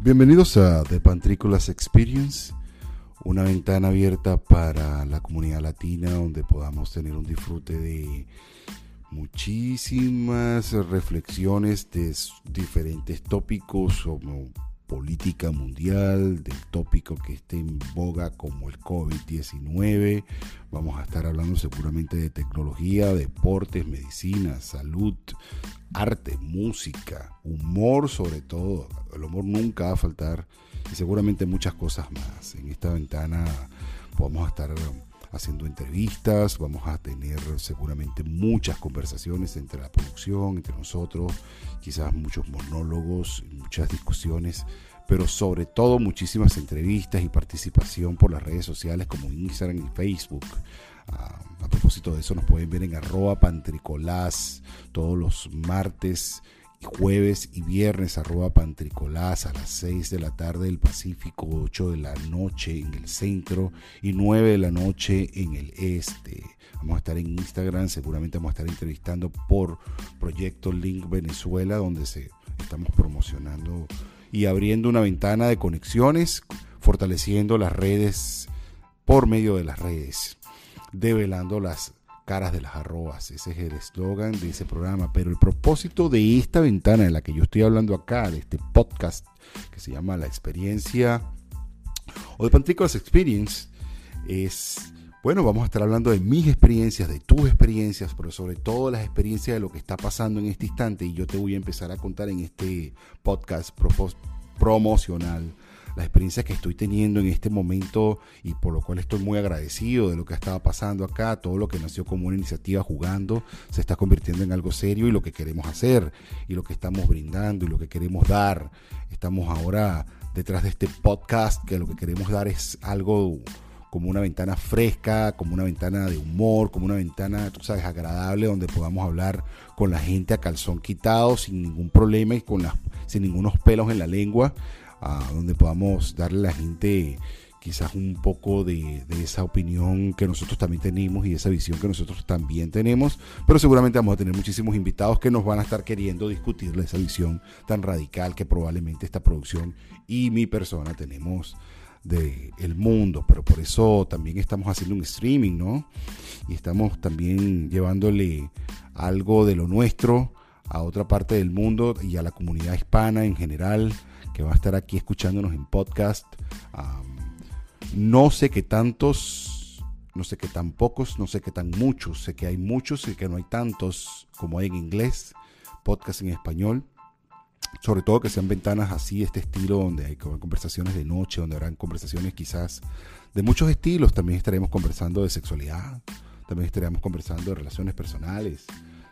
Bienvenidos a The Pantrícolas Experience, una ventana abierta para la comunidad latina donde podamos tener un disfrute de muchísimas reflexiones de diferentes tópicos política mundial, del tópico que esté en boga como el COVID-19. Vamos a estar hablando seguramente de tecnología, deportes, medicina, salud, arte, música, humor sobre todo. El humor nunca va a faltar y seguramente muchas cosas más. En esta ventana vamos a estar haciendo entrevistas, vamos a tener seguramente muchas conversaciones entre la producción, entre nosotros, quizás muchos monólogos, muchas discusiones, pero sobre todo muchísimas entrevistas y participación por las redes sociales como Instagram y Facebook. Ah, a propósito de eso, nos pueden ver en arroba pantricolás todos los martes jueves y viernes arroba pantricolás a las 6 de la tarde del Pacífico, 8 de la noche en el centro y 9 de la noche en el este. Vamos a estar en Instagram, seguramente vamos a estar entrevistando por Proyecto Link Venezuela, donde se estamos promocionando y abriendo una ventana de conexiones, fortaleciendo las redes por medio de las redes, develando las caras de las arrobas. Ese es el eslogan de ese programa. Pero el propósito de esta ventana en la que yo estoy hablando acá, de este podcast que se llama La Experiencia o de Pantricos Experience, es, bueno, vamos a estar hablando de mis experiencias, de tus experiencias, pero sobre todo las experiencias de lo que está pasando en este instante. Y yo te voy a empezar a contar en este podcast promocional las experiencias que estoy teniendo en este momento y por lo cual estoy muy agradecido de lo que estaba pasando acá, todo lo que nació como una iniciativa jugando se está convirtiendo en algo serio y lo que queremos hacer y lo que estamos brindando y lo que queremos dar. Estamos ahora detrás de este podcast que lo que queremos dar es algo como una ventana fresca, como una ventana de humor, como una ventana, tú sabes, agradable, donde podamos hablar con la gente a calzón quitado, sin ningún problema y con las, sin ningunos pelos en la lengua, donde podamos darle a la gente quizás un poco de, esa opinión que nosotros también tenemos y esa visión que nosotros también tenemos, pero seguramente vamos a tener muchísimos invitados que nos van a estar queriendo discutir esa visión tan radical que probablemente esta producción y mi persona tenemos del el mundo, pero por eso también estamos haciendo un streaming, ¿no? Y estamos también llevándole algo de lo nuestro a otra parte del mundo y a la comunidad hispana en general que va a estar aquí escuchándonos en podcast. no sé qué tantos, no sé qué tan pocos, no sé qué tan muchos. Sé que hay muchos y que no hay tantos como hay en inglés, podcast en español. Sobre todo que sean ventanas así, este estilo, donde hay conversaciones de noche, donde habrán conversaciones quizás de muchos estilos. También estaremos conversando de sexualidad, también estaremos conversando de relaciones personales,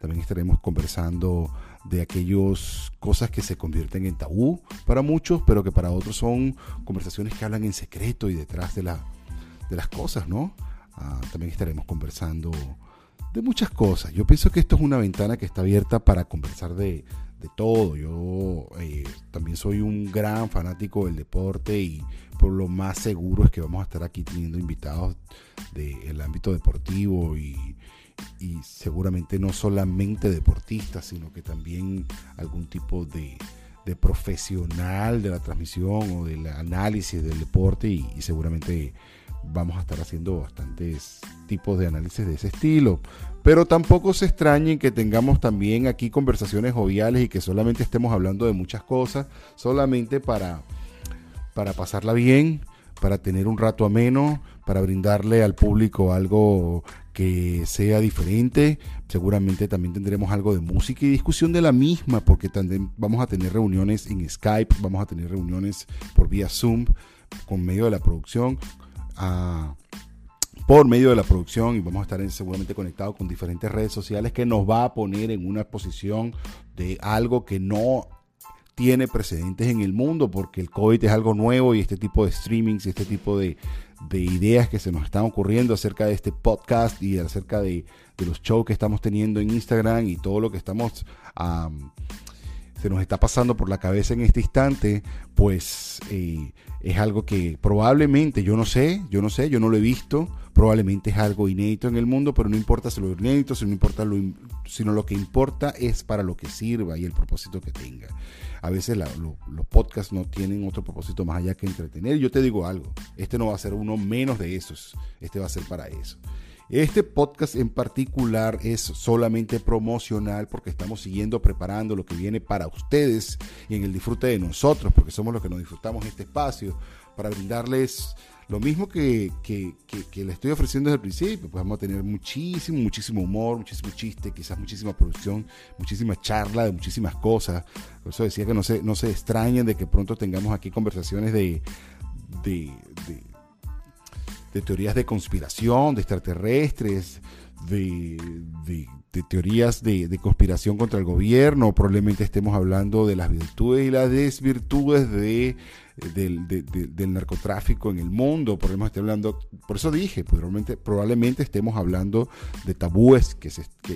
también estaremos conversando de aquellas cosas que se convierten en tabú para muchos, pero que para otros son conversaciones que hablan en secreto y detrás de, la, de las cosas, ¿no? Ah, también estaremos conversando de muchas cosas. Yo pienso que esto es una ventana que está abierta para conversar de, de todo. Yo eh, también soy un gran fanático del deporte y por lo más seguro es que vamos a estar aquí teniendo invitados del ámbito deportivo y, y seguramente no solamente deportistas, sino que también algún tipo de, profesional de la transmisión o del análisis del deporte y, seguramente vamos a estar haciendo bastantes tipos de análisis de ese estilo. Pero tampoco se extrañen que tengamos también aquí conversaciones joviales y que solamente estemos hablando de muchas cosas, solamente para, para pasarla bien, para tener un rato ameno, para brindarle al público algo que sea diferente. Seguramente también tendremos algo de música y discusión de la misma, porque también vamos a tener reuniones en Skype, vamos a tener reuniones por vía Zoom, con medio de la producción. Ah, por medio de la producción y vamos a estar seguramente conectados con diferentes redes sociales que nos va a poner en una posición de algo que no tiene precedentes en el mundo porque el COVID es algo nuevo y este tipo de streamings y este tipo de, de ideas que se nos están ocurriendo acerca de este podcast y acerca de, los shows que estamos teniendo en Instagram y todo lo que estamos se nos está pasando por la cabeza en este instante, pues eh, es algo que probablemente, yo no sé, yo no sé, yo no lo he visto, probablemente es algo inédito en el mundo, pero no importa si lo inédito, si no importa lo, sino lo que importa es para lo que sirva y el propósito que tenga. A veces los podcasts no tienen otro propósito más allá que entretener. Yo te digo algo, este no va a ser uno menos de esos, este va a ser para eso. Este podcast en particular es solamente promocional porque estamos siguiendo preparando lo que viene para ustedes y en el disfrute de nosotros, porque somos los que nos disfrutamos este espacio, para brindarles lo mismo que, que, le estoy ofreciendo desde el principio, pues vamos a tener muchísimo, muchísimo humor, muchísimo chiste, quizás muchísima producción, muchísima charla de muchísimas cosas. Por eso decía que no se, no se extrañen de que pronto tengamos aquí conversaciones de, de de teorías de conspiración, de extraterrestres, de, teorías de, conspiración contra el gobierno, probablemente estemos hablando de las virtudes y las desvirtudes de, del narcotráfico en el mundo, probablemente hablando, por eso dije, probablemente, probablemente estemos hablando de tabúes que,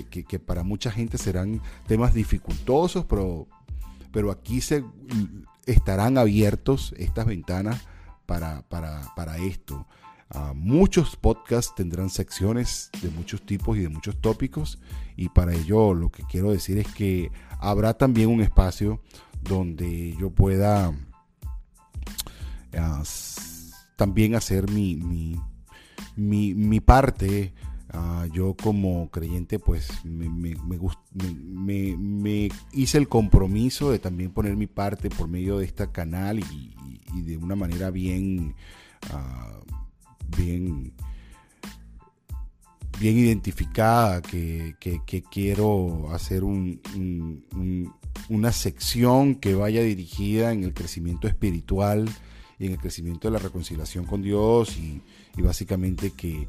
que, para mucha gente serán temas dificultosos, pero, pero aquí se estarán abiertos estas ventanas para, para, para esto muchos podcasts tendrán secciones de muchos tipos y de muchos tópicos y para ello lo que quiero decir es que habrá también un espacio donde yo pueda ah, también hacer mi, mi, mi, parte. Ah, yo como creyente pues me, me, me, hice el compromiso de también poner mi parte por medio de este canal y, de una manera bien... Bien, bien identificada, que, quiero hacer una sección que vaya dirigida en el crecimiento espiritual y en el crecimiento de la reconciliación con Dios y, básicamente que,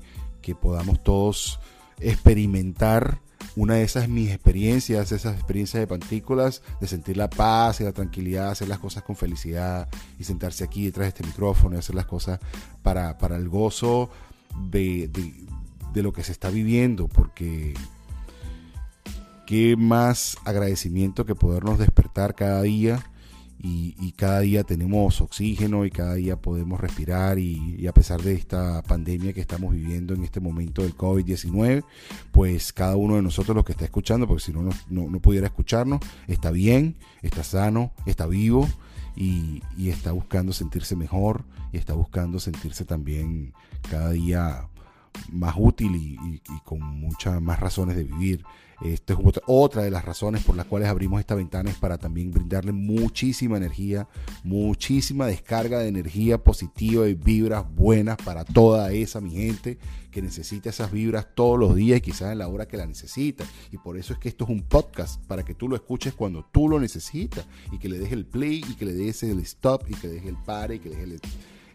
podamos todos experimentar una de esas mis experiencias, esas experiencias de pantículas, de sentir la paz y la tranquilidad, hacer las cosas con felicidad y sentarse aquí detrás de este micrófono y hacer las cosas para, el gozo de, de, lo que se está viviendo, porque qué más agradecimiento que podernos despertar cada día y, cada día tenemos oxígeno y cada día podemos respirar y, a pesar de esta pandemia que estamos viviendo en este momento del COVID-19, pues cada uno de nosotros los que está escuchando, porque si no, no, pudiera escucharnos, está bien, está sano, está vivo y, está buscando sentirse mejor y está buscando sentirse también cada día más útil y, con muchas más razones de vivir. Esta es otra de las razones por las cuales abrimos esta ventana es para también brindarle muchísima energía, muchísima descarga de energía positiva y vibras buenas para toda esa mi gente que necesita esas vibras todos los días y quizás en la hora que la necesita. Y por eso es que esto es un podcast, para que tú lo escuches cuando tú lo necesitas y que le dejes el play y que le des el stop y que le dejes el pare y que le dejes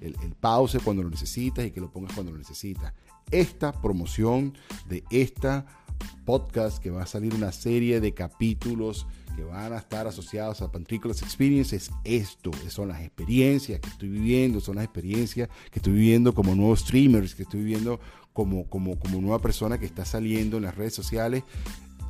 el, el pause cuando lo necesitas y que lo pongas cuando lo necesitas. Esta promoción de esta podcast que va a salir una serie de capítulos que van a estar asociados a Pantriculus Experience. Es esto, son las experiencias que estoy viviendo, son las experiencias que estoy viviendo como nuevo streamers, que estoy viviendo como, como, como nueva persona que está saliendo en las redes sociales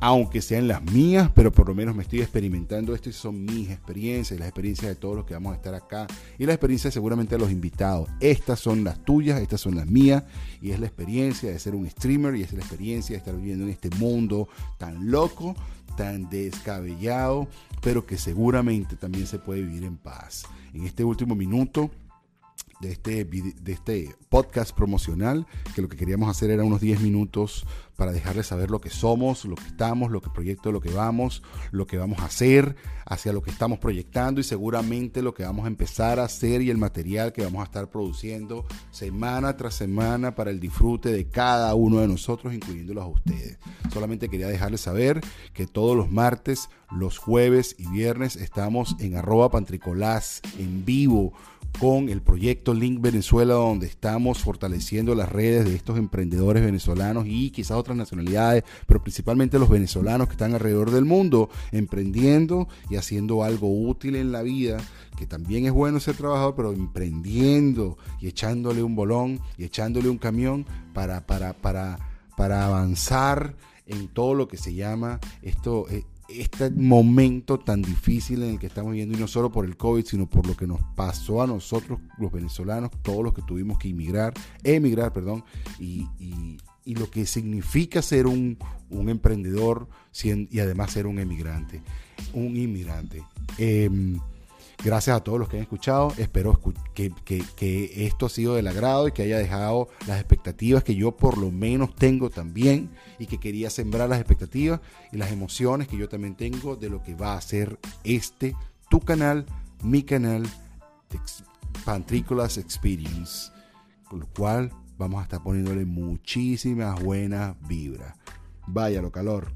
aunque sean las mías, pero por lo menos me estoy experimentando esto y son mis experiencias, las experiencias de todos los que vamos a estar acá y la experiencia seguramente de los invitados. Estas son las tuyas, estas son las mías y es la experiencia de ser un streamer y es la experiencia de estar viviendo en este mundo tan loco, tan descabellado, pero que seguramente también se puede vivir en paz. En este último minuto de este, de este podcast promocional, que lo que queríamos hacer era unos 10 minutos para dejarles saber lo que somos, lo que estamos, lo que proyecto, lo que vamos, lo que vamos a hacer, hacia lo que estamos proyectando y seguramente lo que vamos a empezar a hacer y el material que vamos a estar produciendo semana tras semana para el disfrute de cada uno de nosotros, incluyéndolos a ustedes. Solamente quería dejarles saber que todos los martes, los jueves y viernes estamos en arroba pantricolás en vivo con el proyecto Link Venezuela, donde estamos fortaleciendo las redes de estos emprendedores venezolanos y quizás otras nacionalidades, pero principalmente los venezolanos que están alrededor del mundo, emprendiendo y haciendo algo útil en la vida, que también es bueno ser trabajador, pero emprendiendo y echándole un bolón y echándole un camión para, para, para, para avanzar en todo lo que se llama esto, eh, este momento tan difícil en el que estamos viviendo, y no solo por el COVID, sino por lo que nos pasó a nosotros, los venezolanos, todos los que tuvimos que emigrar, emigrar, perdón, y, lo que significa ser un, emprendedor y además ser un emigrante, un inmigrante. Em, Gracias a todos los que han escuchado. Espero que, esto ha sido del agrado y que haya dejado las expectativas que yo por lo menos tengo también y que quería sembrar las expectativas y las emociones que yo también tengo de lo que va a ser este, tu canal, mi canal, Pantrícolas Experience. Con lo cual vamos a estar poniéndole muchísimas buenas vibras. Vaya lo calor.